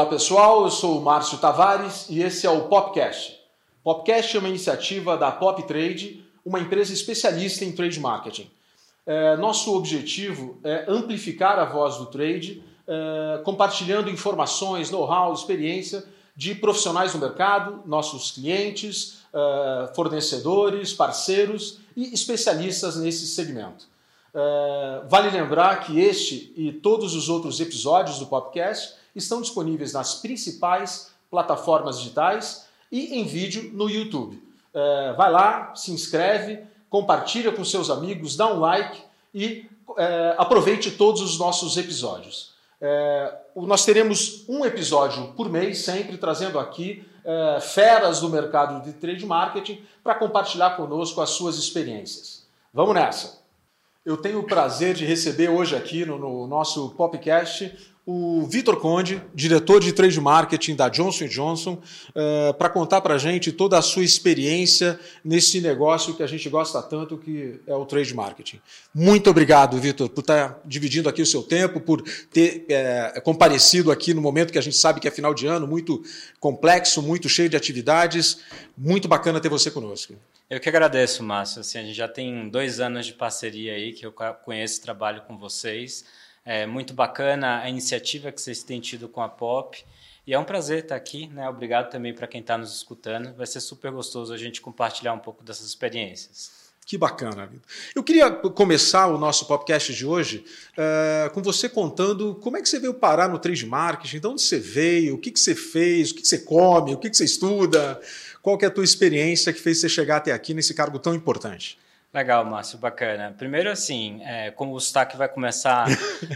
Olá pessoal, eu sou o Márcio Tavares e esse é o Popcast. Popcast é uma iniciativa da Pop Trade, uma empresa especialista em trade marketing. É, nosso objetivo é amplificar a voz do trade, é, compartilhando informações, know-how, experiência de profissionais do mercado, nossos clientes, é, fornecedores, parceiros e especialistas nesse segmento. É, vale lembrar que este e todos os outros episódios do Popcast estão disponíveis nas principais plataformas digitais e em vídeo no YouTube. É, vai lá, se inscreve, compartilha com seus amigos, dá um like e é, aproveite todos os nossos episódios. É, nós teremos um episódio por mês, sempre trazendo aqui é, feras do mercado de trade marketing para compartilhar conosco as suas experiências. Vamos nessa! Eu tenho o prazer de receber hoje aqui no, no nosso podcast o Vitor Conde, diretor de trade marketing da Johnson Johnson, uh, para contar para a gente toda a sua experiência nesse negócio que a gente gosta tanto, que é o trade marketing. Muito obrigado, Vitor, por estar tá dividindo aqui o seu tempo, por ter é, comparecido aqui no momento que a gente sabe que é final de ano, muito complexo, muito cheio de atividades. Muito bacana ter você conosco. Eu que agradeço, Márcio. Assim, a gente já tem dois anos de parceria aí que eu conheço e trabalho com vocês. É muito bacana a iniciativa que vocês têm tido com a Pop. E é um prazer estar aqui, né? Obrigado também para quem está nos escutando. Vai ser super gostoso a gente compartilhar um pouco dessas experiências. Que bacana, Vitor. Eu queria começar o nosso podcast de hoje uh, com você contando como é que você veio parar no trade marketing, de onde você veio, o que, que você fez, o que, que você come, o que, que você estuda, qual que é a tua experiência que fez você chegar até aqui nesse cargo tão importante. Legal, Márcio, bacana. Primeiro, assim, é, como o Stack vai começar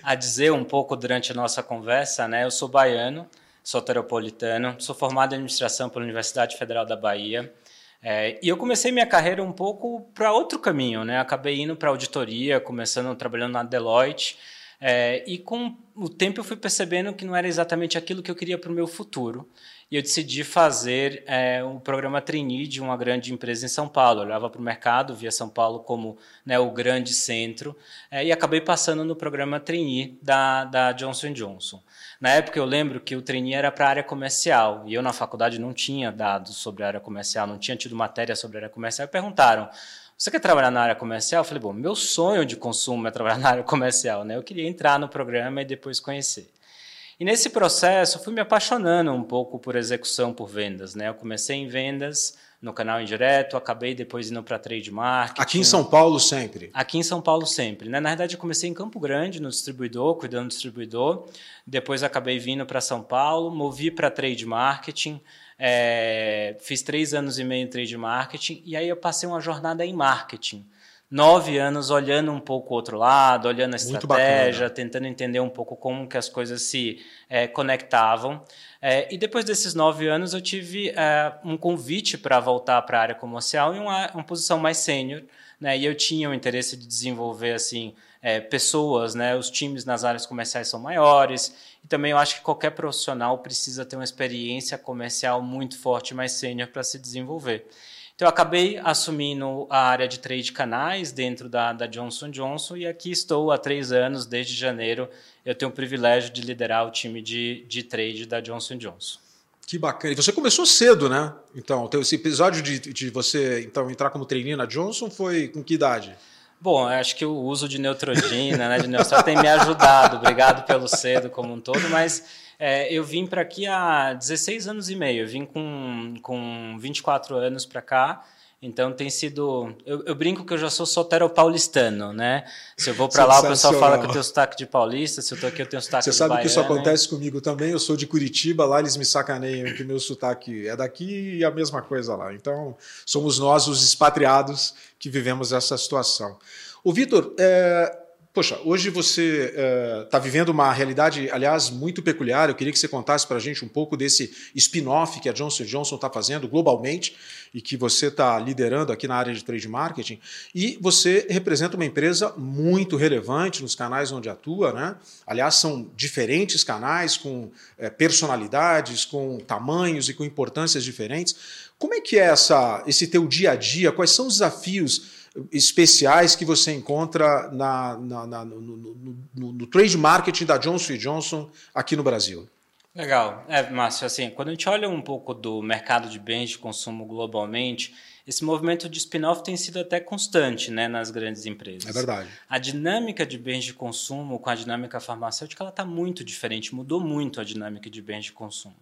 a dizer um pouco durante a nossa conversa, né? Eu sou baiano, sou teropolitano, sou formado em administração pela Universidade Federal da Bahia. É, e eu comecei minha carreira um pouco para outro caminho, né? Acabei indo para auditoria, começando trabalhando na Deloitte. É, e com o tempo eu fui percebendo que não era exatamente aquilo que eu queria para o meu futuro e eu decidi fazer é, um programa trainee de uma grande empresa em São Paulo. Eu olhava para o mercado, via São Paulo como né, o grande centro é, e acabei passando no programa trainee da, da Johnson Johnson. Na época eu lembro que o trainee era para a área comercial e eu na faculdade não tinha dados sobre a área comercial, não tinha tido matéria sobre a área comercial. E perguntaram, você quer trabalhar na área comercial? Eu falei, bom, meu sonho de consumo é trabalhar na área comercial, né? Eu queria entrar no programa e depois conhecer. E nesse processo, fui me apaixonando um pouco por execução por vendas. Né? Eu comecei em vendas no canal indireto, acabei depois indo para trade marketing. Aqui em São Paulo sempre? Aqui em São Paulo sempre. Né? Na verdade, eu comecei em Campo Grande, no distribuidor, cuidando do distribuidor. Depois acabei vindo para São Paulo, movi para trade marketing. É, fiz três anos e meio em trade marketing e aí eu passei uma jornada em marketing nove anos olhando um pouco o outro lado, olhando a estratégia, tentando entender um pouco como que as coisas se é, conectavam. É, e depois desses nove anos eu tive é, um convite para voltar para a área comercial em uma, uma posição mais sênior, né? E eu tinha o interesse de desenvolver assim é, pessoas, né? Os times nas áreas comerciais são maiores e também eu acho que qualquer profissional precisa ter uma experiência comercial muito forte, mais sênior para se desenvolver. Então, eu acabei assumindo a área de trade canais dentro da, da Johnson Johnson e aqui estou há três anos, desde janeiro. Eu tenho o privilégio de liderar o time de, de trade da Johnson Johnson. Que bacana. E você começou cedo, né? Então, esse episódio de, de você então entrar como trainee na Johnson foi com que idade? Bom, acho que o uso de Neutrogena, né, de Neostrata tem me ajudado. Obrigado pelo cedo como um todo, mas é, eu vim para aqui há 16 anos e meio. Eu vim com, com 24 anos para cá. Então tem sido. Eu, eu, brinco que eu já sou solteiro paulistano, né? Se eu vou para lá, o pessoal fala que eu tenho sotaque de paulista, se eu estou aqui, eu tenho sotaque Você de sabe baiana, que isso acontece comigo também. Eu sou de Curitiba, lá eles me sacaneiam que meu sotaque é daqui e a mesma coisa lá. Então somos nós, os expatriados, que vivemos essa situação. O Vitor, é, Poxa, hoje você está eh, uh, vivendo uma realidade, aliás, muito peculiar. Eu queria que você contasse para a gente um pouco desse spin-off que a Johnson Johnson está fazendo globalmente e que você está liderando aqui na área de trade marketing. E você representa uma empresa muito relevante nos canais onde atua, né? Aliás, são diferentes canais com é, personalidades, com tamanhos e com importâncias diferentes. Como é que é essa, esse teu dia a dia? Quais são os desafios? Especiais que você encontra na, na, na no, no, no, no, trade marketing da Johnson Johnson aqui no Brasil? Legal. É, Márcio, assim, quando a gente olha um pouco do mercado de bens de consumo globalmente, esse movimento de spin-off tem sido até constante né, nas grandes empresas. É verdade. A dinâmica de bens de consumo com a dinâmica farmacêutica está muito diferente, mudou muito a dinâmica de bens de consumo.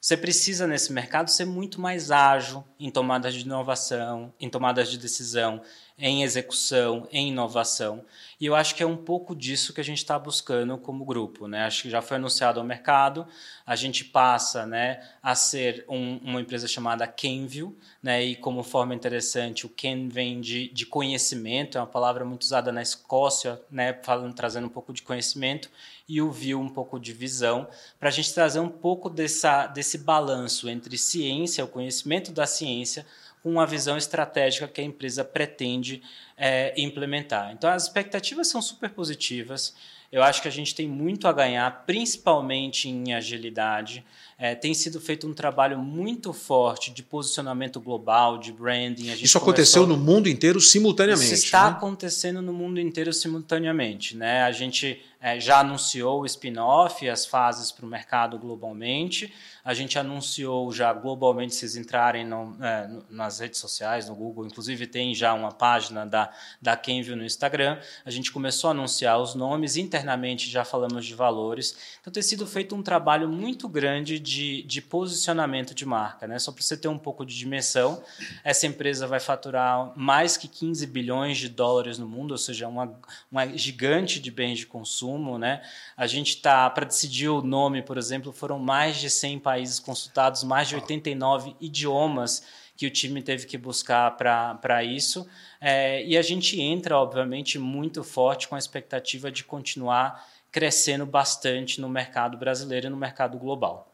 Você precisa, nesse mercado, ser muito mais ágil em tomadas de inovação, em tomadas de decisão, em execução, em inovação. E eu acho que é um pouco disso que a gente está buscando como grupo. Né? Acho que já foi anunciado ao mercado, a gente passa né, a ser um, uma empresa chamada Kenview, né? e como forma interessante, o Ken vem de, de conhecimento, é uma palavra muito usada na Escócia, né, falando, trazendo um pouco de conhecimento, e o View um pouco de visão, para a gente trazer um pouco dessa, desse balanço entre ciência, o conhecimento da ciência, com uma visão estratégica que a empresa pretende é, implementar. Então, as expectativas são super positivas. Eu acho que a gente tem muito a ganhar, principalmente em agilidade. É, tem sido feito um trabalho muito forte de posicionamento global, de branding. Isso aconteceu no mundo inteiro simultaneamente. Isso está né? acontecendo no mundo inteiro simultaneamente. Né? A gente é, já anunciou o spin-off as fases para o mercado globalmente. A gente anunciou já globalmente, se vocês entrarem no, é, nas redes sociais, no Google, inclusive tem já uma página da, da Kenview no Instagram. A gente começou a anunciar os nomes, internamente já falamos de valores. Então tem sido feito um trabalho muito grande de, de posicionamento de marca. Né? Só para você ter um pouco de dimensão, essa empresa vai faturar mais que 15 bilhões de dólares no mundo, ou seja, uma, uma gigante de bens de consumo consumo, né? A gente está para decidir o nome, por exemplo, foram mais de 100 países consultados, mais de 89 idiomas que o time teve que buscar para isso. É, e a gente entra, obviamente, muito forte com a expectativa de continuar crescendo bastante no mercado brasileiro e no mercado global.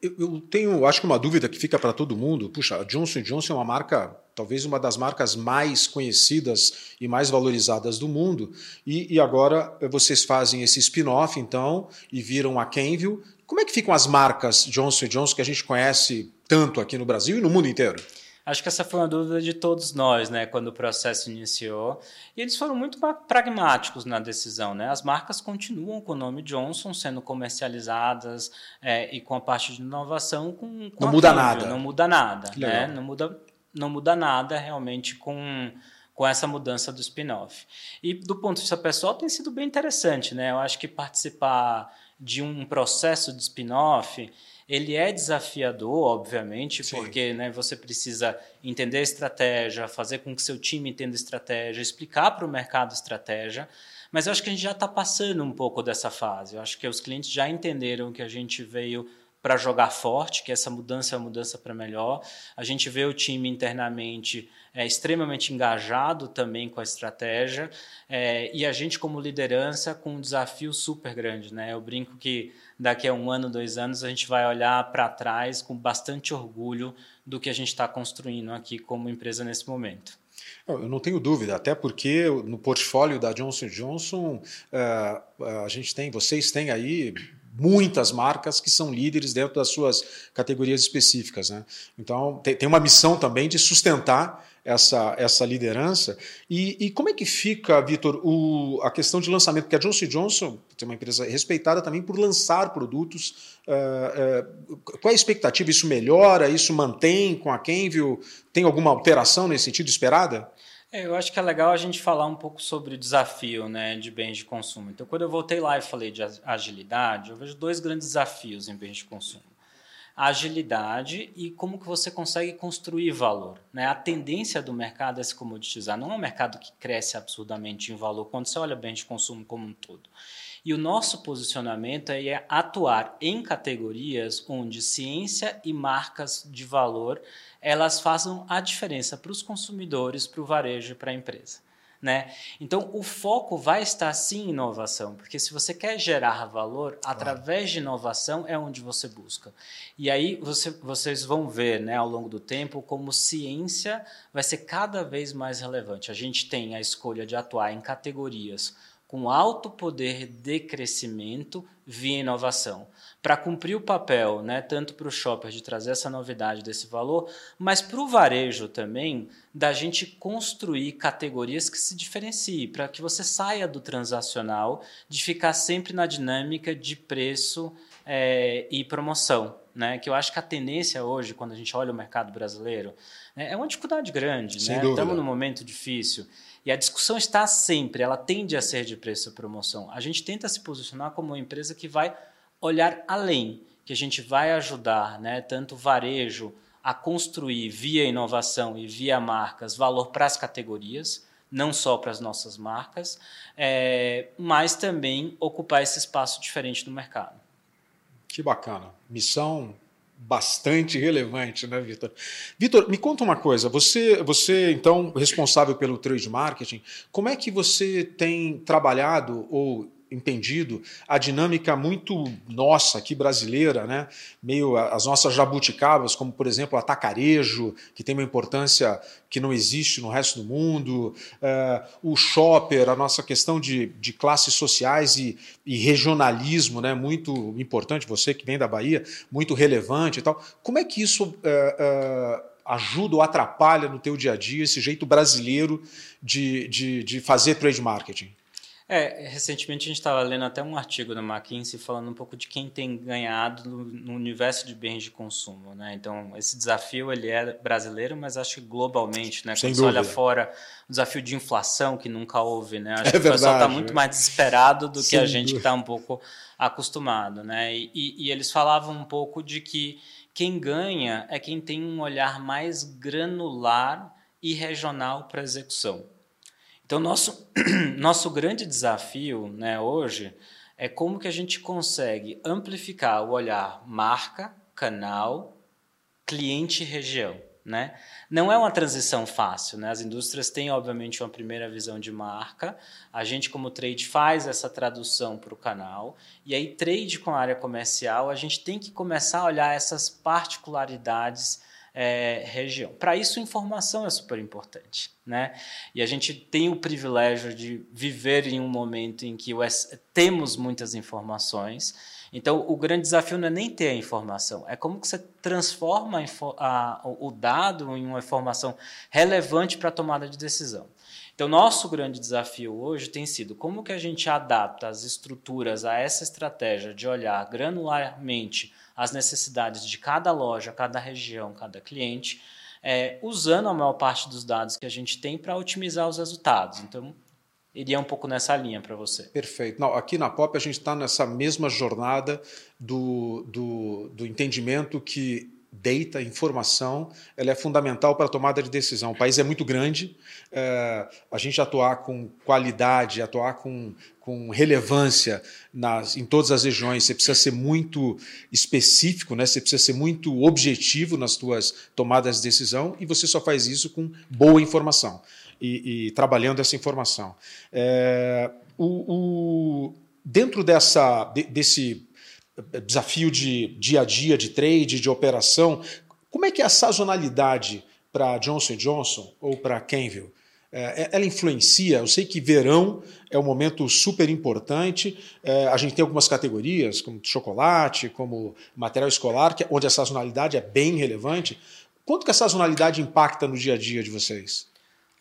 Eu tenho, acho que uma dúvida que fica para todo mundo. Puxa, a Johnson Johnson é uma marca, talvez uma das marcas mais conhecidas e mais valorizadas do mundo. E, e agora vocês fazem esse spin-off, então, e viram a Kenville. Como é que ficam as marcas Johnson Johnson que a gente conhece tanto aqui no Brasil e no mundo inteiro? Acho que essa foi uma dúvida de todos nós, né, quando o processo iniciou. E eles foram muito pragmáticos na decisão, né? As marcas continuam com o nome Johnson sendo comercializadas é, e com a parte de inovação com, com não muda nada. Não muda nada, né? Não muda, não muda nada realmente com com essa mudança do spin-off. E do ponto de vista pessoal tem sido bem interessante, né? Eu acho que participar de um processo de spin-off ele é desafiador, obviamente, Sim. porque né, você precisa entender a estratégia, fazer com que seu time entenda a estratégia, explicar para o mercado a estratégia. Mas eu acho que a gente já está passando um pouco dessa fase. Eu acho que os clientes já entenderam que a gente veio para jogar forte, que essa mudança é uma mudança para melhor. A gente vê o time internamente é, extremamente engajado também com a estratégia é, e a gente como liderança com um desafio super grande. Né? Eu brinco que daqui a um ano, dois anos, a gente vai olhar para trás com bastante orgulho do que a gente está construindo aqui como empresa nesse momento. Eu não tenho dúvida, até porque no portfólio da Johnson Johnson uh, a gente tem, vocês têm aí muitas marcas que são líderes dentro das suas categorias específicas. Né? Então, tem, tem uma missão também de sustentar essa, essa liderança. E, e como é que fica, Vitor, a questão de lançamento? Porque a Johnson Johnson tem uma empresa respeitada também por lançar produtos. Uh, uh, qual é a expectativa? Isso melhora? Isso mantém com a Kenville? Tem alguma alteração nesse sentido esperada? É, eu acho que é legal a gente falar um pouco sobre o desafio né, de bens de consumo. Então, quando eu voltei lá e falei de agilidade, eu vejo dois grandes desafios em bens de consumo. A agilidade e como que você consegue construir valor. Né? A tendência do mercado é se comoditizar. Não é um mercado que cresce absurdamente em valor quando você olha bens de consumo como um todo. E o nosso posicionamento é atuar em categorias onde ciência e marcas de valor elas façam a diferença para os consumidores, para o varejo e para a empresa. Né? Então, o foco vai estar sim em inovação, porque se você quer gerar valor, através de inovação é onde você busca. E aí você, vocês vão ver né, ao longo do tempo como ciência vai ser cada vez mais relevante. A gente tem a escolha de atuar em categorias com alto poder de crescimento via inovação para cumprir o papel, né, tanto para o shopper de trazer essa novidade desse valor, mas para o varejo também, da gente construir categorias que se diferenciem, para que você saia do transacional, de ficar sempre na dinâmica de preço é, e promoção. Né, que eu acho que a tendência hoje, quando a gente olha o mercado brasileiro, né, é uma dificuldade grande. Sem né? Estamos num momento difícil. E a discussão está sempre, ela tende a ser de preço e promoção. A gente tenta se posicionar como uma empresa que vai olhar além, que a gente vai ajudar né, tanto o varejo a construir via inovação e via marcas valor para as categorias, não só para as nossas marcas, é, mas também ocupar esse espaço diferente no mercado. Que bacana. Missão bastante relevante, né, Vitor? Vitor, me conta uma coisa. Você, você então responsável pelo trade marketing, como é que você tem trabalhado ou entendido a dinâmica muito nossa aqui brasileira, né? meio as nossas jabuticabas, como por exemplo o atacarejo, que tem uma importância que não existe no resto do mundo, uh, o shopper, a nossa questão de, de classes sociais e, e, regionalismo, né? muito importante, você que vem da Bahia, muito relevante e tal. Como é que isso uh, uh, ajuda ou atrapalha no teu dia a dia esse jeito brasileiro de, de, de fazer trade marketing? É, recentemente a gente estava lendo até um artigo da McKinsey falando um pouco de quem tem ganhado no, universo de bens de consumo, né? Então, esse desafio ele é brasileiro, mas acho que globalmente, né? Sem Quando dúvida. você olha fora, o desafio de inflação que nunca houve, né? Acho é que verdade, o pessoal está muito mais desesperado do que a gente que está um pouco acostumado, né? E, e, e eles falavam um pouco de que quem ganha é quem tem um olhar mais granular e regional para a execução. Então, nosso, nosso grande desafio né, hoje é como que a gente consegue amplificar o olhar marca, canal, cliente e região. Né? Não é uma transição fácil. Né? As indústrias têm, obviamente, uma primeira visão de marca. A gente, como trade, faz essa tradução para o canal. E aí, trade com a área comercial, a gente tem que começar a olhar essas particularidades é, região. Para isso, informação é super importante. Né? E a gente tem o privilégio de viver em um momento em que temos muitas informações. Então, o grande desafio não é nem ter a informação, é como que você transforma a, a, o dado em uma informação relevante para a tomada de decisão. Então, nosso grande desafio hoje tem sido como que a gente adapta as estruturas a essa estratégia de olhar granularmente as necessidades de cada loja, cada região, cada cliente, é, usando a maior parte dos dados que a gente tem para otimizar os resultados. Então, iria um pouco nessa linha para você. Perfeito. Não, aqui na POP a gente está nessa mesma jornada do, do, do entendimento que data, informação, ela é fundamental para a tomada de decisão. O país é muito grande, é, a gente atuar com qualidade, atuar com, com relevância nas, em todas as regiões, você precisa ser muito específico, né? você precisa ser muito objetivo nas suas tomadas de decisão e você só faz isso com boa informação e, e trabalhando essa informação. É, o, o, dentro dessa, de, desse desafio de dia a dia, de trade, de operação. Como é que é a sazonalidade para Johnson Johnson ou para Kenville? É, ela influencia? Eu sei que verão é um momento super importante. É, a gente tem algumas categorias, como chocolate, como material escolar, é, onde a sazonalidade é bem relevante. Quanto que a sazonalidade impacta no dia a dia de vocês?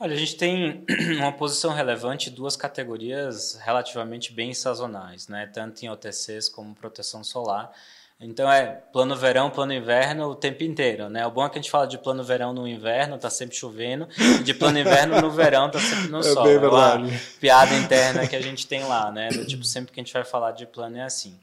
Olha, a gente tem uma posição relevante em duas categorias relativamente bem sazonais, né? tanto em OTCs como proteção solar. Então é plano verão, plano inverno o tempo inteiro, né? O bom é que a gente fala de plano verão no inverno, tá sempre chovendo, e de plano inverno no verão tá sempre no é sol. Bem é uma piada interna que a gente tem lá, né? Do tipo, sempre que a gente vai falar de plano é assim.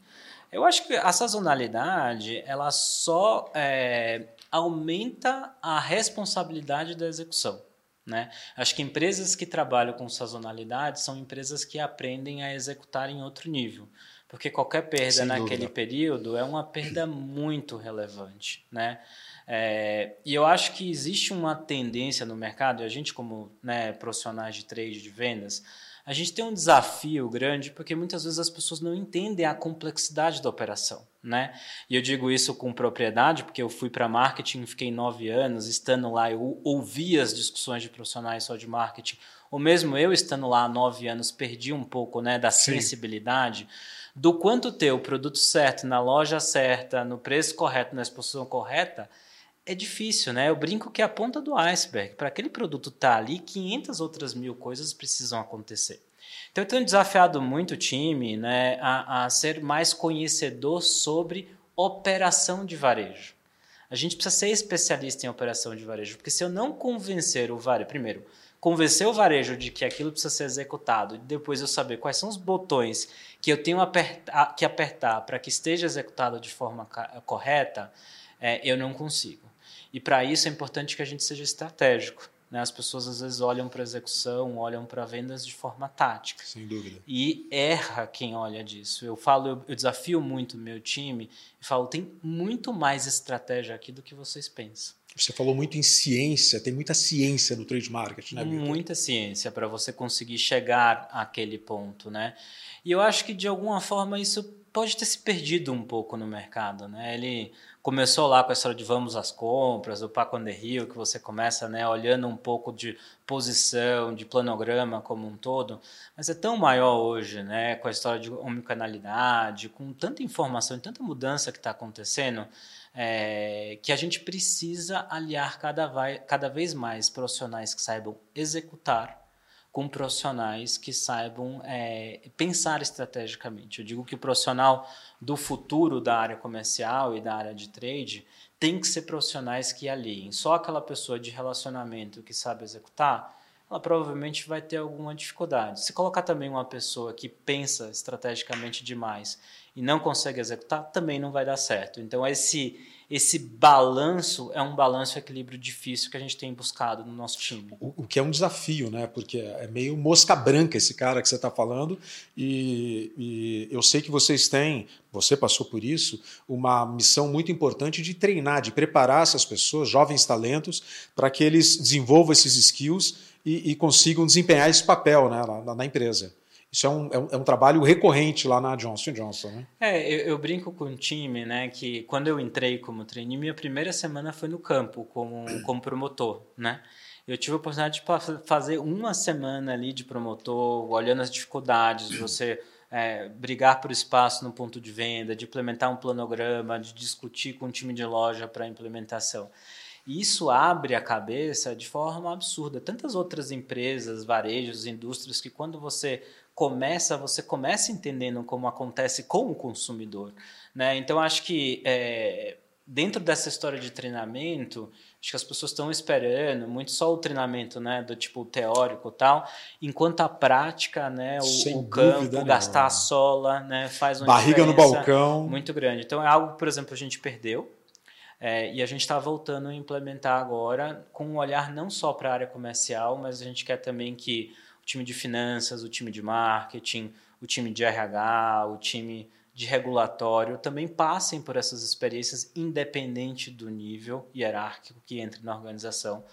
Eu acho que a sazonalidade, ela só é, aumenta a responsabilidade da execução. Né? Acho que empresas que trabalham com sazonalidade são empresas que aprendem a executar em outro nível. Porque qualquer perda Sem naquele dúvida. período é uma perda muito relevante. Né? É, e eu acho que existe uma tendência no mercado, e a gente, como né, profissionais de trade, de vendas, a gente tem um desafio grande porque muitas vezes as pessoas não entendem a complexidade da operação, né? E eu digo isso com propriedade porque eu fui para marketing, fiquei nove anos, estando lá eu ouvi as discussões de profissionais só de marketing, ou mesmo eu estando lá há nove anos perdi um pouco, né, da Sim. sensibilidade do quanto ter o produto certo na loja certa, no preço correto, na exposição correta é difícil, né? Eu brinco que é a ponta do iceberg. Para aquele produto estar tá ali, 500 outras mil coisas precisam acontecer. Então, eu tenho desafiado muito o time né, a, a ser mais conhecedor sobre operação de varejo. A gente precisa ser especialista em operação de varejo, porque se eu não convencer o varejo, primeiro, convencer o varejo de que aquilo precisa ser executado, depois eu saber quais são os botões que eu tenho que apertar para que esteja executado de forma correta, é, eu não consigo. E para isso é importante que a gente seja estratégico. Né? As pessoas às vezes olham para execução, olham para vendas de forma tática. Sem dúvida. E erra quem olha disso. Eu falo, eu, eu desafio muito o meu time e falo, tem muito mais estratégia aqui do que vocês pensam. Você falou muito em ciência, tem muita ciência no trade market, né, Victor? Muita ciência para você conseguir chegar àquele ponto, né? E eu acho que de alguma forma isso pode ter se perdido um pouco no mercado, né? Ele começou lá com a história de vamos às compras, o Paco the Rio, que você começa né, olhando um pouco de posição, de planograma como um todo, mas é tão maior hoje, né, com a história de omnicanalidade, com tanta informação e tanta mudança que está acontecendo, é, que a gente precisa aliar cada, vai, cada vez mais profissionais que saibam executar com profissionais que saibam é, pensar estrategicamente. Eu digo que o profissional do futuro da área comercial e da área de trade tem que ser profissionais que aliem. Só aquela pessoa de relacionamento que sabe executar, ela provavelmente vai ter alguma dificuldade. Se colocar também uma pessoa que pensa estrategicamente demais e não consegue executar, também não vai dar certo. Então esse esse balanço é um balanço equilíbrio difícil que a gente tem buscado no nosso time. O, o que é um desafio, né? Porque é meio mosca branca esse cara que você está falando. E, e, eu sei que vocês têm, você passou por isso, uma missão muito importante de treinar, de preparar essas pessoas, jovens talentos, para que eles desenvolvam esses skills e, e consigam desempenhar esse papel né, na, na empresa. Isso é um, é um, é um, trabalho recorrente lá na Johnson Johnson, né? É, eu, eu, brinco com o time, né, que quando eu entrei como trainee, minha primeira semana foi no campo como, como promotor, né? Eu tive a oportunidade de fazer uma semana ali de promotor, olhando as dificuldades, você é, brigar por espaço no ponto de venda, de implementar um planograma, de discutir com o time de loja para implementação. E isso abre a cabeça de forma absurda. Tantas outras empresas, varejos, indústrias que quando você começa, você começa entendendo como acontece com o consumidor. Né? Então, acho que é, dentro dessa história de treinamento, acho que as pessoas estão esperando muito só o treinamento, né, do tipo teórico tal, enquanto a prática, né, o, o campo, gastar a sola, né, faz uma barriga no balcão muito grande. Então é algo, por exemplo, a gente perdeu é, e a gente está voltando a implementar agora com um olhar não só para a área comercial, mas a gente quer também que time de finanças, o time de marketing, o time de RH, o time de regulatório também passem por essas experiências independente do nível hierárquico que entre na organização,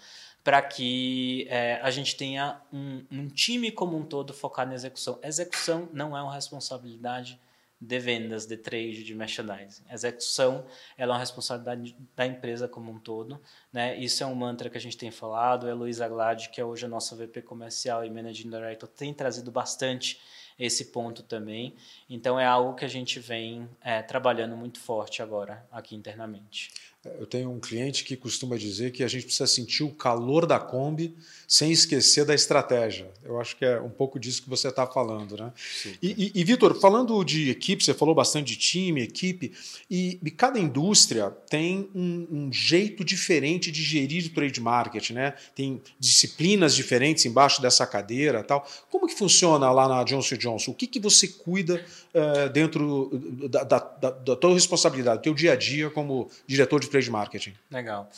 para que é, a gente tenha um, um, time como um todo focado na execução. Execução não é uma responsabilidade de vendas, de trade, de merchandising. A execução ela é uma responsabilidade da empresa como um todo. Né? Isso é um mantra que a gente tem falado. A Heloísa Glad, que é hoje a nossa VP comercial e Managing Director, tem trazido bastante esse ponto também. Então é algo que a gente vem é, trabalhando muito forte agora aqui internamente. Eu tenho um cliente que costuma dizer que a gente precisa sentir o calor da Kombi sem esquecer da estratégia. Eu acho que é um pouco disso que você está falando. Né? E, e, e Vitor, falando de equipe, você falou bastante de time, equipe, e, e cada indústria tem um, um, jeito diferente de gerir o trade market. Né? Tem disciplinas diferentes embaixo dessa cadeira. tal. Como que funciona lá na Johnson Johnson? O que, que você cuida uh, dentro da, da, da, da tua responsabilidade, do teu dia a dia como diretor de trade marketing. Legal.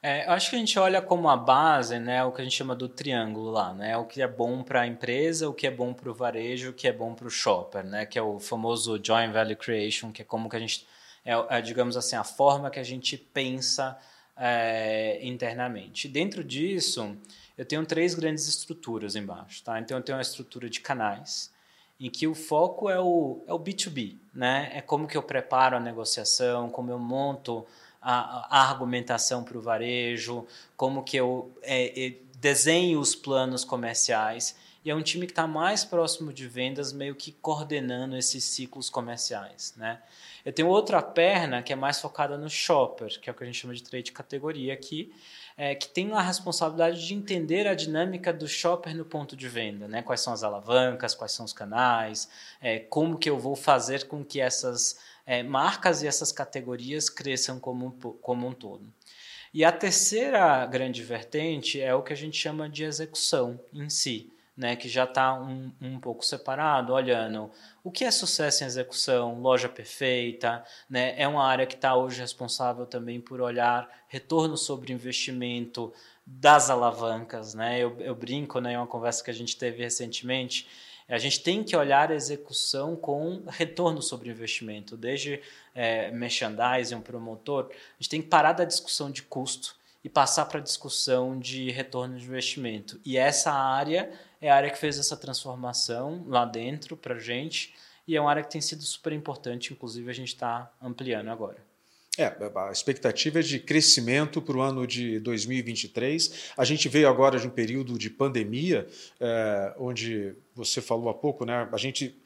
É, eu acho que a gente olha como a base, né, o que a gente chama do triângulo lá, né, o que é bom para a empresa, o que é bom para o varejo, o que é bom para o shopper, né, que é o famoso joint value creation, que é como que a gente é, é digamos assim a forma que a gente pensa é, internamente. Dentro disso, eu tenho três grandes estruturas embaixo, tá? Então eu tenho uma estrutura de canais, em que o foco é o, é o B2B, né? É como que eu preparo a negociação, como eu monto a, a argumentação para o varejo, como que eu é, é, desenho os planos comerciais. e é um time que está mais próximo de vendas, meio que coordenando esses ciclos comerciais. Né? Eu tenho outra perna que é mais focada no shopper, que é o que a gente chama de trade categoria aqui, é, que tem a responsabilidade de entender a dinâmica do shopper no ponto de venda, né? Quais são as alavancas, quais são os canais, é, como que eu vou fazer com que essas é, marcas e essas categorias cresçam como, como um todo. E a terceira grande vertente é o que a gente chama de execução em si né, que já está um, um pouco separado, olhando o que é sucesso em execução, loja perfeita, né, é uma área que está hoje responsável também por olhar retorno sobre investimento das alavancas, né, eu, eu brinco, né, em uma conversa que a gente teve recentemente, a gente tem que olhar a execução com retorno sobre investimento, desde é, merchandising, um promotor, a gente tem que parar da discussão de custo e passar para a discussão de retorno de investimento. E essa área é a área que fez essa transformação lá dentro para a gente e é uma área que tem sido super importante, inclusive a gente está ampliando agora. É, a expectativa é de crescimento para o ano de 2023. A gente veio agora de um período de pandemia, é, onde você falou há pouco, né? A gente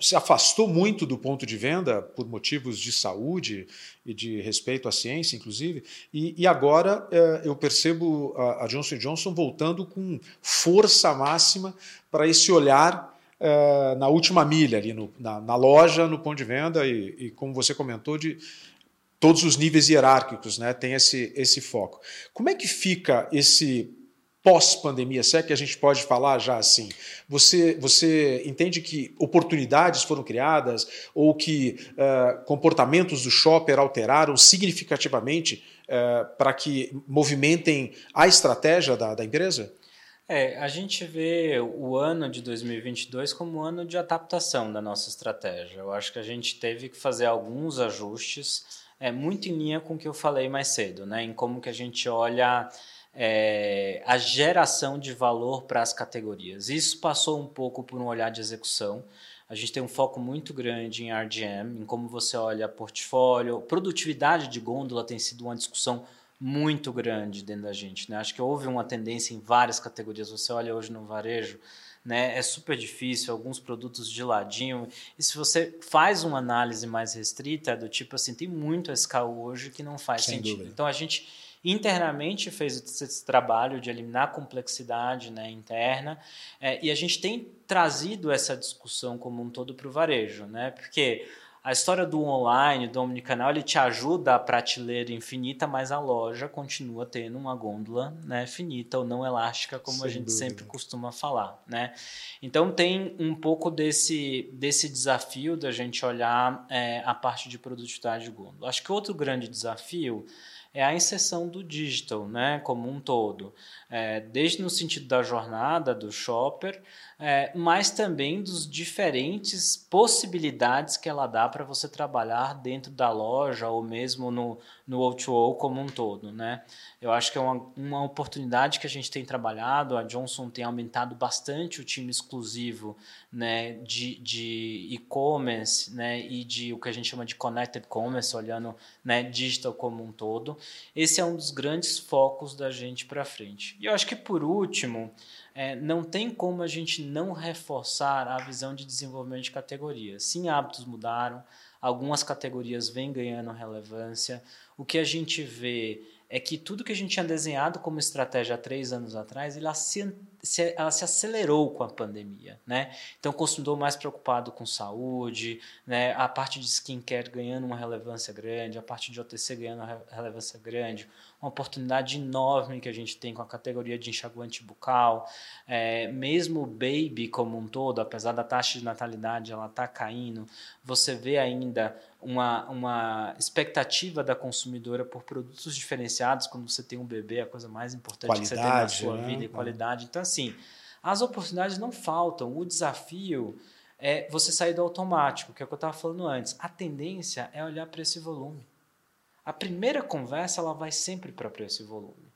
se afastou muito do ponto de venda por motivos de saúde e de respeito à ciência, inclusive, e, e agora é, eu percebo a, a, Johnson Johnson voltando com força máxima para esse olhar é, na última milha, ali no, na, na, loja, no ponto de venda, e, e, como você comentou, de todos os níveis hierárquicos, né, tem esse, esse foco. Como é que fica esse pós-pandemia, se é que a gente pode falar já assim? Você, você entende que oportunidades foram criadas ou que uh, comportamentos do shopper alteraram significativamente uh, para que movimentem a estratégia da, da empresa? É, a gente vê o ano de 2022 como um ano de adaptação da nossa estratégia. Eu acho que a gente teve que fazer alguns ajustes, é muito em linha com o que eu falei mais cedo, né? Em como que a gente olha é, a geração de valor para as categorias. Isso passou um pouco por um olhar de execução. A gente tem um foco muito grande em RGM, em como você olha portfólio. Produtividade de gôndola tem sido uma discussão muito grande dentro da gente. Né? Acho que houve uma tendência em várias categorias. Você olha hoje no varejo, né? É super difícil, alguns produtos de ladinho. E se você faz uma análise mais restrita, é do tipo assim, tem muito SKU hoje que não faz Sem sentido. Dúvida. Então a gente internamente fez esse trabalho de eliminar a complexidade né, interna é, e a gente tem trazido essa discussão como um todo para o varejo, né? Porque a história do online, do omnicanal, ele te ajuda a prateleira infinita, mas a loja continua tendo uma gôndola né, finita ou não elástica, como Sem a gente dúvida. sempre costuma falar. Né? Então tem um pouco desse, desse desafio da gente olhar é, a parte de produtividade de gôndola. Acho que outro grande desafio é a inserção do digital, né, como um todo, é, desde no sentido da jornada do shopper, é, mas também dos diferentes possibilidades que ela dá para você trabalhar dentro da loja ou mesmo no, no O2O como um todo. Né? Eu acho que é uma, uma oportunidade que a gente tem trabalhado, a Johnson tem aumentado bastante o time exclusivo né, de, de e-commerce né, e de o que a gente chama de connected commerce, olhando né, digital como um todo. Esse é um dos grandes focos da gente para frente. E eu acho que por último, é, não tem como a gente não reforçar a visão de desenvolvimento de categorias. Sim, hábitos mudaram, algumas categorias vêm ganhando relevância. O que a gente vê é que tudo que a gente tinha desenhado como estratégia há três anos atrás, ela se, se, ela se acelerou com a pandemia, né? Então, o consumidor mais preocupado com saúde, né? a parte de skincare ganhando uma relevância grande, a parte de OTC ganhando uma relevância grande, uma oportunidade enorme que a gente tem com a categoria de enxaguante bucal, é, mesmo o baby como um todo, apesar da taxa de natalidade ela tá caindo, você vê ainda uma, uma expectativa da consumidora por produtos diferenciados quando você tem um bebê, a coisa mais importante qualidade, que você tem na sua né? vida e qualidade. Então, assim, as oportunidades não faltam. O desafio é você sair do automático, que é o que eu estava falando antes. A tendência é olhar para esse volume. A primeira conversa ela vai sempre para preço e volume.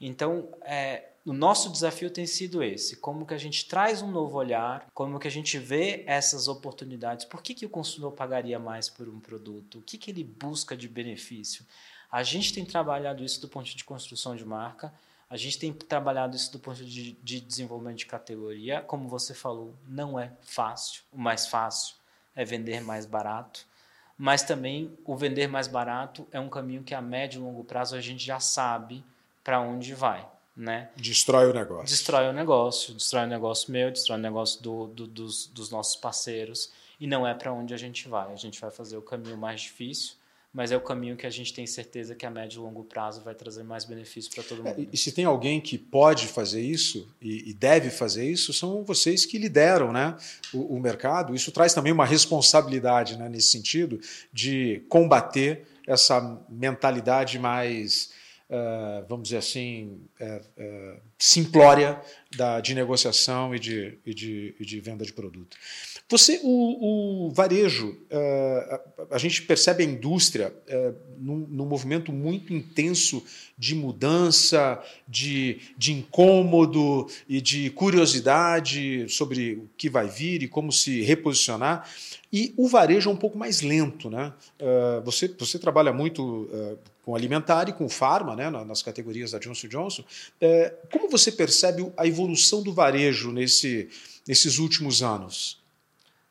Então, é, o nosso desafio tem sido esse: como que a gente traz um novo olhar, como que a gente vê essas oportunidades. Por que, que o consumidor pagaria mais por um produto? O que, que ele busca de benefício? A gente tem trabalhado isso do ponto de construção de marca. A gente tem trabalhado isso do ponto de, de desenvolvimento de categoria. Como você falou, não é fácil. O mais fácil é vender mais barato. Mas também o vender mais barato é um caminho que a médio e longo prazo a gente já sabe para onde vai. Né? Destrói o negócio. Destrói o negócio, destrói o negócio meu, destrói o negócio do, do, dos, dos nossos parceiros e não é para onde a gente vai. A gente vai fazer o caminho mais difícil, mas é o caminho que a gente tem certeza que a médio e longo prazo vai trazer mais benefício para todo mundo. É, e se tem alguém que pode fazer isso e, e deve fazer isso, são vocês que lideram né, o, o, mercado. Isso traz também uma responsabilidade né, nesse sentido de combater essa mentalidade mais uh, vamos dizer assim, uh, uh, simplória da, de negociação e de, e, de, e de venda de produto. Você, o, o varejo, a, a, gente percebe a indústria num, num, movimento muito intenso de mudança, de, de incômodo e de curiosidade sobre o que vai vir e como se reposicionar. E o varejo é um pouco mais lento. Né? você, você trabalha muito com alimentar e com farma, né, nas categorias da Johnson Johnson. É, como você percebe a evolução do varejo nesse, nesses últimos anos?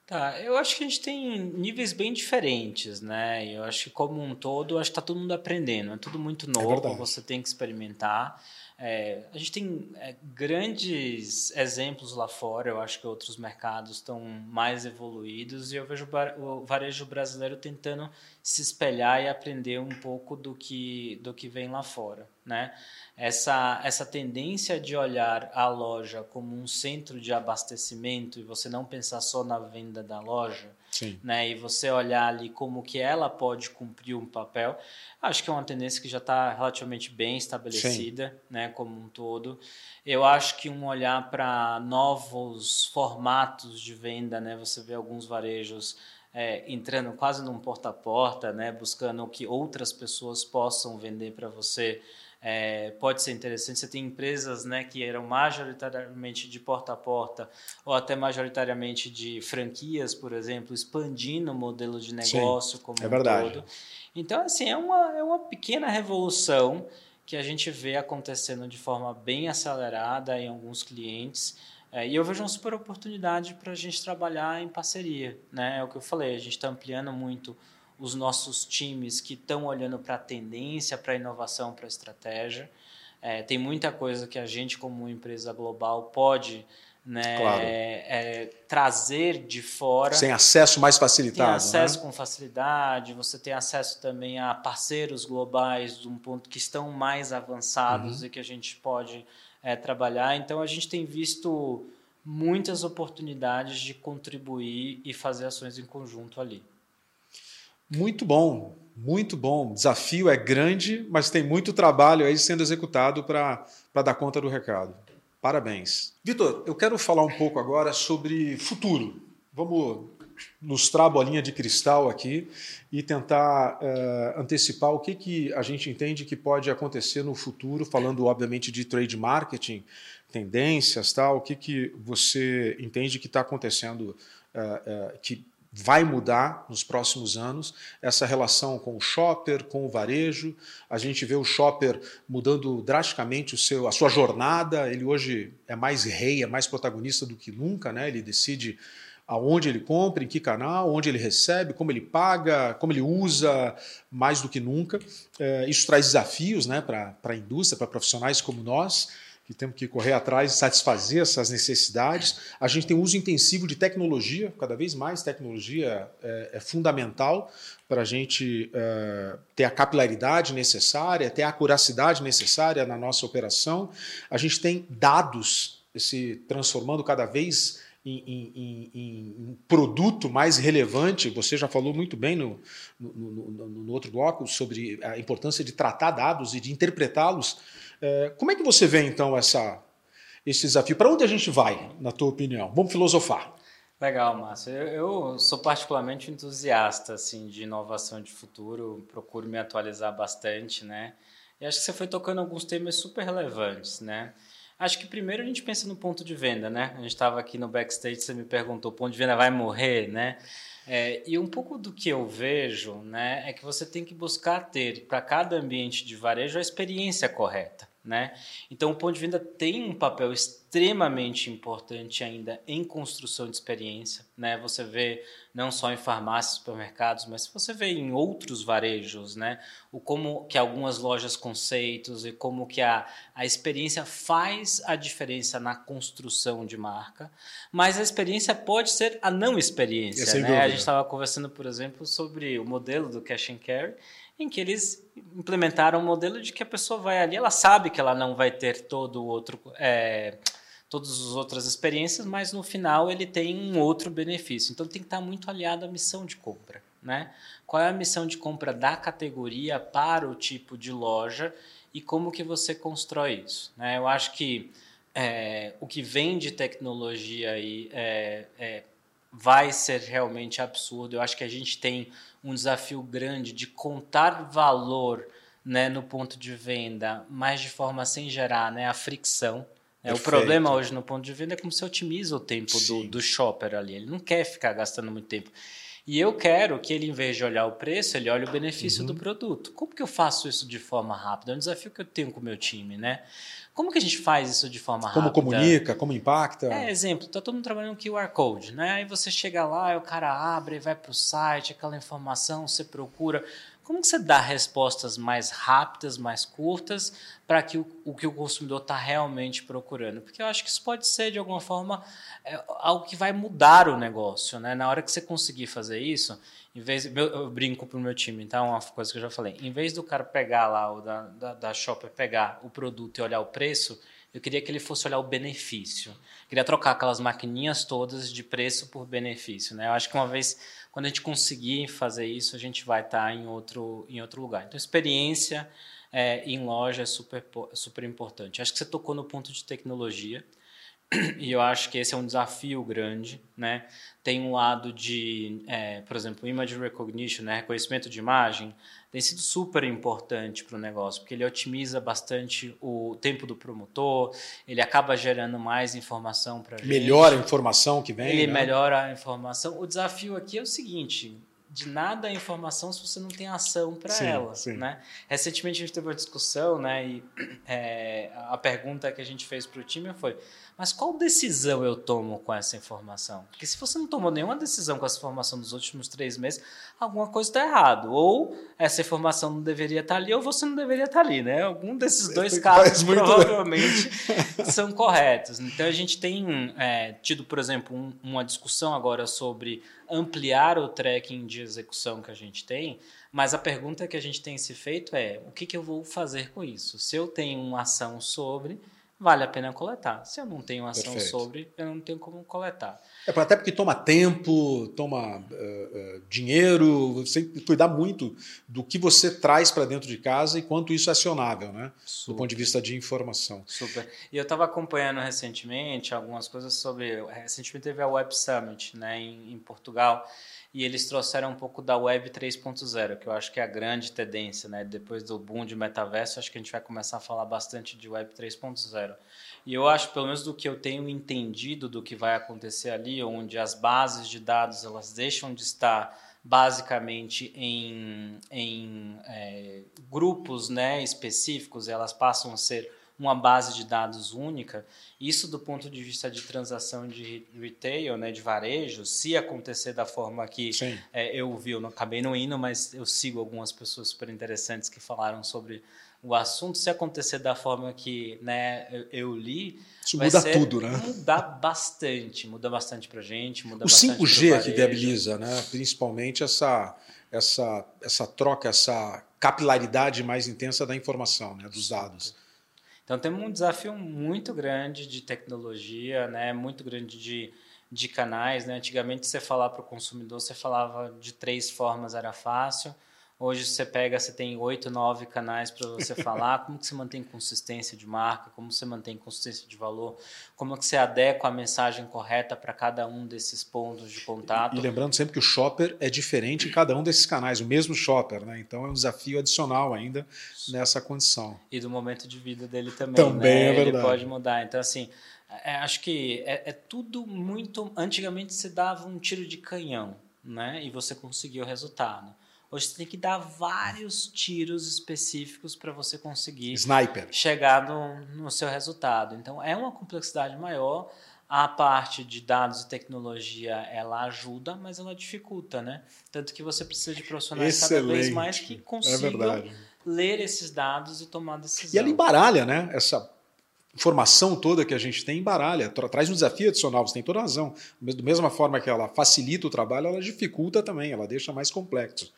Tá, eu acho que a gente tem níveis bem diferentes, né? Eu acho que como um todo, acho que está todo mundo aprendendo, é tudo muito é novo, é você tem que experimentar. É, a gente tem é, grandes exemplos lá fora, eu acho que outros mercados estão mais evoluídos e eu vejo o varejo brasileiro tentando se espelhar e aprender um pouco do que, do que vem lá fora. Né? Essa, essa tendência de olhar a loja como um centro de abastecimento e você não pensar só na venda da loja, Sim. Né? E você olhar ali como que ela pode cumprir um papel, acho que é uma tendência que já está relativamente bem estabelecida, né? Como um todo. Eu acho que um olhar para novos formatos de venda, né? Você vê alguns varejos é, entrando quase num porta a porta, né? Buscando que outras pessoas possam vender para você é, pode ser interessante. Você tem empresas né, que eram majoritariamente de porta a porta ou até majoritariamente de franquias, por exemplo, expandindo o modelo de negócio Sim, como é um verdade. todo. Então, assim, é uma, é uma pequena revolução que a gente vê acontecendo de forma bem acelerada em alguns clientes. É, e eu vejo uma super oportunidade para a gente trabalhar em parceria. Né? É o que eu falei, a gente está ampliando muito os nossos times que estão olhando para a tendência, para a inovação, para a estratégia. É, tem muita coisa que a gente, como empresa global, pode né, claro. é, trazer de fora. Sem acesso mais facilitado. Tem acesso né? com facilidade, você tem acesso também a parceiros globais de um ponto que estão mais avançados uhum. e que a gente pode é, trabalhar. Então a gente tem visto muitas oportunidades de contribuir e fazer ações em conjunto ali. Muito bom, muito bom. O desafio é grande, mas tem muito trabalho aí sendo executado para dar conta do recado. Parabéns. Vitor, eu quero falar um pouco agora sobre futuro. Vamos lustrar a bolinha de cristal aqui e tentar uh, antecipar o que, que a gente entende que pode acontecer no futuro, falando obviamente de trade marketing, tendências, tal, o que, que você entende que está acontecendo, uh, uh, que vai mudar nos próximos anos essa relação com o shopper, com o varejo. A gente vê o shopper mudando drasticamente o seu, a sua jornada. Ele hoje é mais rei, é mais protagonista do que nunca, né? Ele decide aonde ele compra, em que canal, onde ele recebe, como ele paga, como ele usa, mais do que nunca. É, isso traz desafios né, para a indústria, para profissionais como nós que temos que correr atrás e satisfazer essas necessidades. A gente tem uso intensivo de tecnologia, cada vez mais tecnologia é, é fundamental para a gente é, ter a capilaridade necessária, ter a acuracidade necessária na nossa operação. A gente tem dados se transformando cada vez em, em, em, em, produto mais relevante. Você já falou muito bem no, no, no, no outro bloco sobre a importância de tratar dados e de interpretá-los como é que você vê, então, essa, esse desafio? Para onde a gente vai, na tua opinião? Vamos filosofar. Legal, Márcio. Eu, eu, sou particularmente entusiasta assim, de inovação de futuro, procuro me atualizar bastante, né? E acho que você foi tocando alguns temas super relevantes, né? Acho que primeiro a gente pensa no ponto de venda, né? A gente estava aqui no backstage, você me perguntou, o ponto de venda vai morrer, né? É, e um pouco do que eu vejo, né, é que você tem que buscar ter para cada ambiente de varejo a experiência correta Né? Então, o ponto de venda tem um papel extremamente importante ainda em construção de experiência. Né? Você vê não só em farmácias, supermercados, mas você vê em outros varejos, né? o como que algumas lojas conceitos e como que a, a experiência faz a diferença na construção de marca, mas a experiência pode ser a não experiência. Né? A gente estava conversando, por exemplo, sobre o modelo do Cash and Carry, em que eles implementaram um modelo de que a pessoa vai ali, ela sabe que ela não vai ter todo o outro, é, todas as outras experiências, mas no final ele tem um outro benefício. Então tem que estar muito aliado à missão de compra, né? Qual é a missão de compra da categoria para o tipo de loja e como que você constrói isso, né? Eu acho que é, o que vem de tecnologia aí é, é, vai ser realmente absurdo. Eu acho que a gente tem um desafio grande de contar valor né, no ponto de venda, mas de forma sem gerar né, a fricção. É, o problema hoje no ponto de venda é como você otimiza o tempo do, do shopper ali. Ele não quer ficar gastando muito tempo. E eu quero que ele, em vez de olhar o preço, ele olhe o benefício uhum. do produto. Como que eu faço isso de forma rápida? É um desafio que eu tenho com o meu time, né? Como que a gente faz isso de forma como rápida? Como comunica, como impacta? É, exemplo, tá todo mundo trabalhando com QR Code, né? Aí você chega lá, o cara abre, vai para o site, aquela informação, você procura. Como você dá respostas mais rápidas, mais curtas, para que o, o, que o consumidor está realmente procurando? Porque eu acho que isso pode ser, de alguma forma, é, algo que vai mudar o negócio. Né? Na hora que você conseguir fazer isso, em vez eu, brinco para o meu time, então, uma coisa que eu já falei, em vez do cara pegar lá, o da, da, da shopper pegar o produto e olhar o preço, eu queria que ele fosse olhar o benefício. Eu queria trocar aquelas maquininhas todas de preço por benefício. Né? Eu acho que uma vez quando a gente conseguir fazer isso, a gente vai estar tá em, outro, em outro lugar. Então, experiência é, em loja é super, super importante. Acho que você tocou no ponto de tecnologia e eu acho que esse é um desafio grande, né? Tem um lado de, é, por exemplo, image recognition, né? reconhecimento de imagem, tem sido super importante para o negócio, porque ele otimiza bastante o tempo do promotor, ele acaba gerando mais informação para a gente. Melhora a informação que vem. Ele né? melhora a informação. O desafio aqui é o seguinte: de nada a informação se você não tem ação para ela. Sim. Né? Recentemente a gente teve uma discussão, né? E é, a pergunta que a gente fez para o time foi: mas qual decisão eu tomo com essa informação? Porque se você não tomou nenhuma decisão com essa informação nos últimos três meses, alguma coisa está errado. Ou essa informação não deveria estar tá ali, ou você não deveria estar tá ali, né? Algum desses dois casos provavelmente são corretos. Então a gente tem é, tido, por exemplo, um, uma discussão agora sobre ampliar o tracking de execução que a gente tem, mas a pergunta que a gente tem se feito é: o que, que eu vou fazer com isso? Se eu tenho uma ação sobre vale a pena coletar. Se eu não tenho ação Perfeito. sobre, eu não tenho como coletar. É até porque toma tempo, toma uh, uh, dinheiro, você tem que cuidar muito do que você traz para dentro de casa e quanto isso é acionável, né? Super. Do ponto de vista de informação. Super. E eu estava acompanhando recentemente algumas coisas sobre. Recentemente teve a Web Summit né, em, em Portugal e eles trouxeram um pouco da Web 3.0, que eu acho que é a grande tendência, né? Depois do boom de metaverso, acho que a gente vai começar a falar bastante de Web 3.0. E eu acho, pelo menos do que eu tenho entendido do que vai acontecer ali, onde as bases de dados elas deixam de estar basicamente em, em é, grupos né, específicos, elas passam a ser uma base de dados única, isso do ponto de vista de transação de retail, né, de varejo, se acontecer da forma que é, eu vi, eu não acabei não indo, mas eu sigo algumas pessoas super interessantes que falaram sobre o assunto, se acontecer da forma que né, eu, eu li, isso muda ser, tudo, né? Muda bastante, muda bastante para gente, muda o 5G que viabiliza, né? Principalmente essa essa essa troca, essa capilaridade mais intensa da informação, né? Dos dados. Então temos um desafio muito grande de tecnologia, né? muito grande de, de canais. Né? Antigamente você falar para o consumidor, você falava de três formas, era fácil. Hoje você pega, você tem oito, nove canais para você falar. Como que você mantém consistência de marca? Como você mantém consistência de valor? Como que você adequa a mensagem correta para cada um desses pontos de contato? E, e, lembrando sempre que o shopper é diferente em cada um desses canais, o mesmo shopper, né? Então é um desafio adicional ainda nessa condição. E do momento de vida dele também. Também né? é verdade. Ele pode mudar. Então assim, é, acho que é, é tudo muito. Antigamente se dava um tiro de canhão, né? E você conseguiu o resultado. Hoje você tem que dar vários tiros específicos para você conseguir Sniper. chegar no, no seu resultado. Então é uma complexidade maior. A parte de dados e tecnologia ela ajuda, mas ela dificulta, né? Tanto que você precisa de profissionais Excelente. cada vez mais que É consigam verdade. ler esses dados e tomar decisão. E ela embaralha, né? Essa informação toda que a gente tem embaralha, tra traz um desafio adicional, você tem toda razão. Da mesma forma que ela facilita o trabalho, ela dificulta também, ela deixa mais complexo.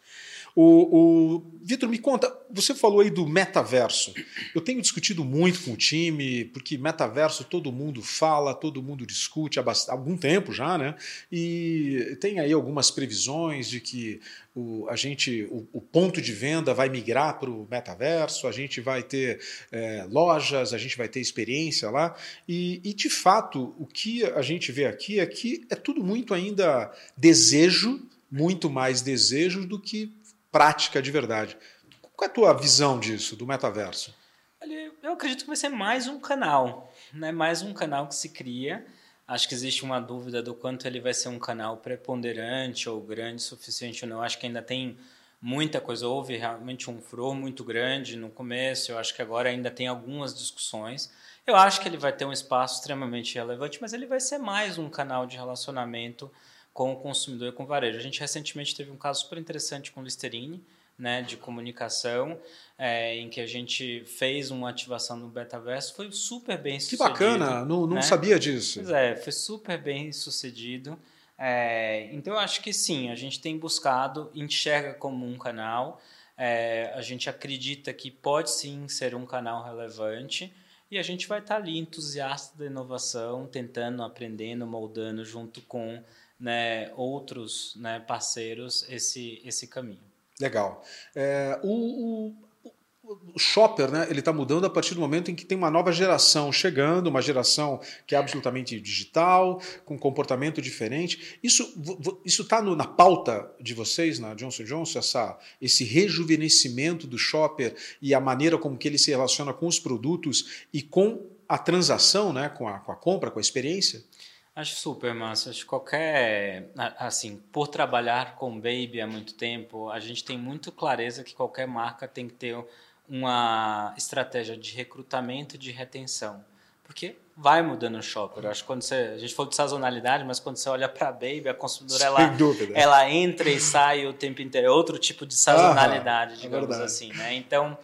O, o Vitor, me conta, você falou aí do metaverso. Eu tenho discutido muito com o time, porque metaverso todo mundo fala, todo mundo discute há, há algum tempo já, né? E tem aí algumas previsões de que o, a gente, o, o ponto de venda vai migrar para o metaverso, a gente vai ter é, lojas, a gente vai ter experiência lá. E, e, de fato, o que a gente vê aqui é que é tudo muito ainda desejo, muito mais desejo do que prática de verdade. Qual é a tua visão disso, do metaverso? Eu acredito que vai ser mais um canal, né? mais um canal que se cria. Acho que existe uma dúvida do quanto ele vai ser um canal preponderante ou grande o suficiente ou não. Acho que ainda tem muita coisa. Houve realmente um furor muito grande no começo. Eu acho que agora ainda tem algumas discussões. Eu acho que ele vai ter um espaço extremamente relevante, mas ele vai ser mais um canal de relacionamento com o consumidor e com o varejo. A gente recentemente teve um caso super interessante com o Listerine, né, de comunicação, é, em que a gente fez uma ativação no Betaverso, foi super bem sucedido. Que bacana, não, não né? sabia disso. Pois é, foi super bem sucedido. É, então eu acho que sim, a gente tem buscado, enxerga como um canal, é, a gente acredita que pode sim ser um canal relevante e a gente vai estar ali entusiasta da inovação, tentando, aprendendo, moldando junto com né, outros né, parceiros esse, esse caminho. Legal. É, o, o, o, shopper, né, ele está mudando a partir do momento em que tem uma nova geração chegando, uma geração que é absolutamente digital, com comportamento diferente. Isso isso está na pauta de vocês na Johnson Johnson essa, esse rejuvenescimento do shopper e a maneira como que ele se relaciona com os produtos e com a transação, né, com a, com a compra, com a experiência. Acho super, Márcio. Acho que qualquer. Assim, por trabalhar com Baby há muito tempo, a gente tem muito clareza que qualquer marca tem que ter uma estratégia de recrutamento e de retenção. Porque vai mudando o shopper. Eu acho que quando você. A gente falou de sazonalidade, mas quando você olha para a Baby, a consumidora ela, ela entra e sai o tempo inteiro. É outro tipo de sazonalidade, ah, digamos é assim. Né? Então.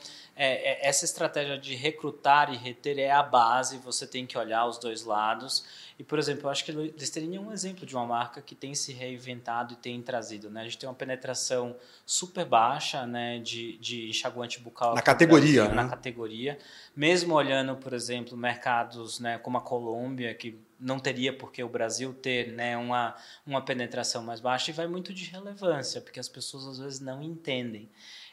É, é, essa estratégia de recrutar e reter é a base, você tem que olhar os dois lados. E, por exemplo, eu acho que Listerine é um exemplo de uma marca que tem se reinventado e tem trazido. Né? A gente tem uma penetração super baixa né, de, de enxaguante bucal. Na categoria. Brasil, né? Na categoria. Mesmo olhando, por exemplo, mercados né, como a Colômbia, que não teria por que o Brasil ter né, uma, uma penetração mais baixa, e vai muito de relevância, porque as pessoas às vezes não entendem.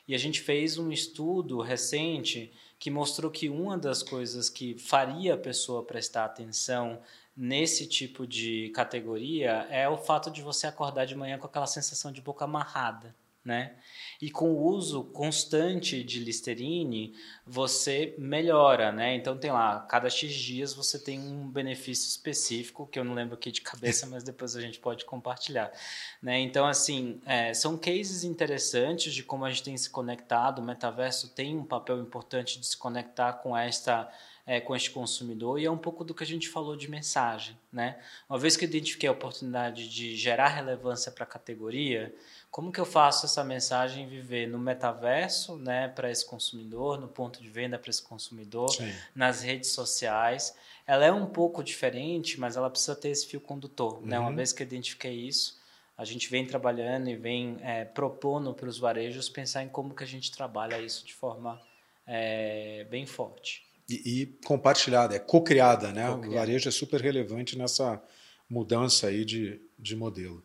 E a gente fez um estudo recente que mostrou que uma das coisas que faria a pessoa prestar atenção nesse tipo de categoria é o fato de você acordar de manhã com aquela sensação de boca amarrada, né? E com o uso constante de Listerine, você melhora, né? Então tem lá, cada X dias você tem um benefício específico, que eu não lembro aqui de cabeça, mas depois a gente pode compartilhar. Né? Então, assim, é, são cases interessantes de como a gente tem se conectado, o metaverso tem um papel importante de se conectar com esta é, com este consumidor e é um pouco do que a gente falou de mensagem, né? Uma vez que eu identifiquei a oportunidade de gerar relevância para a categoria, como que eu faço essa mensagem viver no metaverso, né, para esse consumidor, no ponto de venda para esse consumidor, Sim. nas redes sociais? Ela é um pouco diferente, mas ela precisa ter esse fio condutor, uhum. né? Uma uhum. vez que eu identifiquei isso, a gente vem trabalhando e vem é, propondo para os varejos pensar em como que a gente trabalha isso de forma é, bem forte. E, e compartilhada, é co-criada, né? Co o varejo é super relevante nessa mudança aí de, de modelo.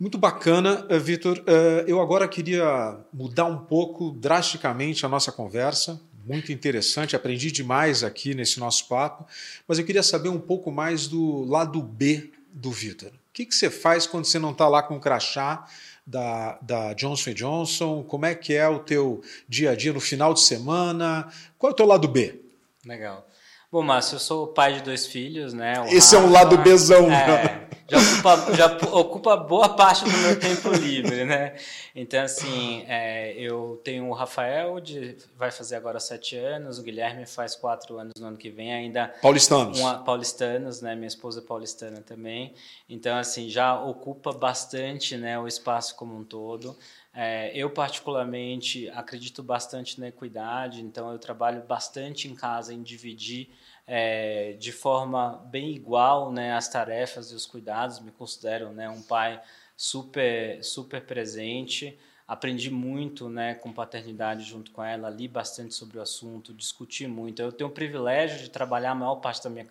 Muito bacana, eh, Vitor. Eh, eu agora queria mudar um pouco, drasticamente, a nossa conversa. Muito interessante, aprendi demais aqui nesse nosso papo, mas eu queria saber um pouco mais do lado B do Vitor. O que, você faz quando você não está lá com o crachá da, da Johnson Johnson? Como é que é o teu dia a dia no final de semana? Qual é o teu lado B? Legal. Bom, Márcio, eu sou pai de dois filhos, né? O Esse Rafa, é um lado Bzão. É, já ocupa, já ocupa boa parte do meu tempo livre, né? Então, assim, é, eu tenho o Rafael, de, vai fazer agora sete anos, o Guilherme faz quatro anos no ano que vem, ainda... Paulistanos. Uma, paulistanos, né? Minha esposa é paulistana também. Então, assim, já ocupa bastante né, o espaço como um todo. É, eu, particularmente, acredito bastante na equidade, então eu trabalho bastante em casa em dividir é, de forma bem igual né, as tarefas e os cuidados. Me considero né, um pai super, super presente. Aprendi muito né, com paternidade junto com ela, li bastante sobre o assunto, discuti muito. Eu tenho o privilégio de trabalhar a maior parte da minha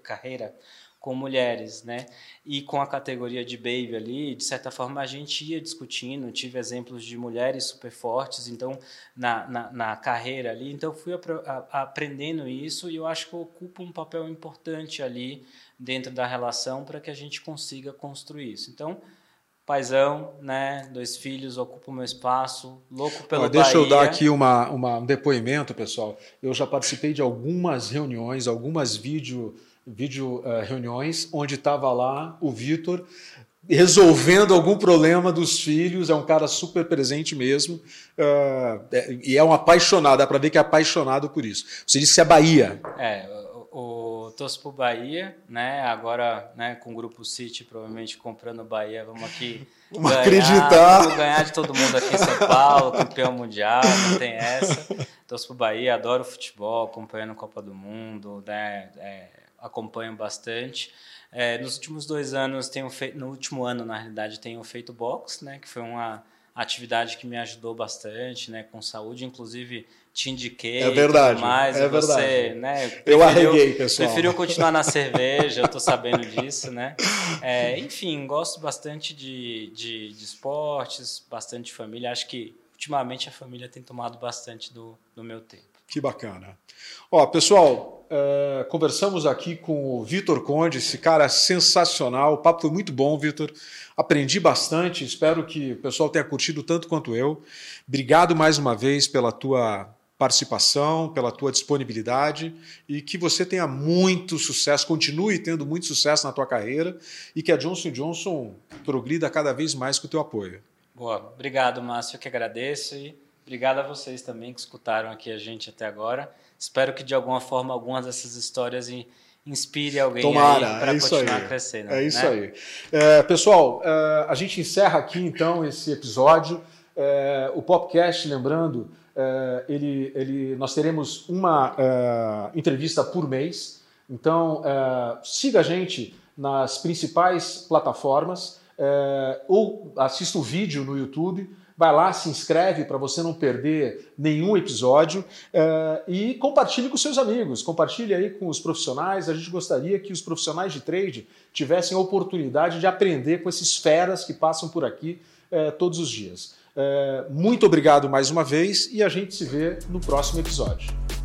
carreira com mulheres, né? E com a categoria de baby ali, de certa forma a gente ia discutindo, tive exemplos de mulheres super fortes, então na, na, na carreira ali, então fui a, a, aprendendo isso e eu acho que eu ocupo um papel importante ali dentro da relação para que a gente consiga construir isso. Então paizão, né? Dois filhos, ocupo o meu espaço, louco pelo Ó, Deixa Bahia. eu dar aqui uma, uma, um depoimento, pessoal. Eu já participei de algumas reuniões, algumas vídeo vídeo uh, reuniões, onde estava lá o Vitor resolvendo algum problema dos filhos, é um cara super presente mesmo, uh, é, e é um apaixonado, dá para ver que é apaixonado por isso. Você disse que é Bahia. É, o, o torço pro Bahia, né? Agora, né, com o grupo City provavelmente comprando Bahia, vamos aqui vamos ganhar, acreditar. Vamos ganhar de todo mundo aqui em São Paulo, campeão mundial, não tem essa. Torço pro Bahia, adoro futebol, acompanhando a Copa do Mundo, né? É, acompanho bastante. É, nos últimos dois anos, tenho feito, no último ano, na realidade, tenho feito box, né, que foi uma atividade que me ajudou bastante, né, com saúde, inclusive te indiquei. É verdade. Mais, é você, verdade. Né, preferiu, eu arreguei, pessoal. Preferiu continuar na cerveja, eu tô sabendo disso, né? É, enfim, gosto bastante de, de, de esportes, bastante de família. Acho que ultimamente a família tem tomado bastante do, do meu tempo. Que bacana. Ó, pessoal, é, conversamos aqui com o Vitor Conde, esse cara sensacional. O papo foi muito bom, Vitor. Aprendi bastante. Espero que o pessoal tenha curtido tanto quanto eu. Obrigado mais uma vez pela tua participação, pela tua disponibilidade e que você tenha muito sucesso, continue tendo muito sucesso na tua carreira e que a Johnson Johnson progrida cada vez mais com o teu apoio. Boa, obrigado, Márcio, que agradeço e obrigado a vocês também que escutaram aqui a gente até agora. Espero que de alguma forma algumas dessas histórias inspire alguém para é continuar aí. crescendo. É isso né? aí. É, pessoal, é, a gente encerra aqui então esse episódio. É, o Popcast, lembrando, é, ele, ele, nós teremos uma é, entrevista por mês. Então, siga a gente nas principais plataformas ou assista o vídeo no YouTube. Vai lá, se inscreve para você não perder nenhum episódio uh, e compartilhe com seus amigos, compartilhe aí com os profissionais. A gente gostaria que os profissionais de trade tivessem a oportunidade de aprender com esses feras que passam por aqui uh, todos os dias. Uh, muito obrigado mais uma vez e a gente se vê no próximo episódio.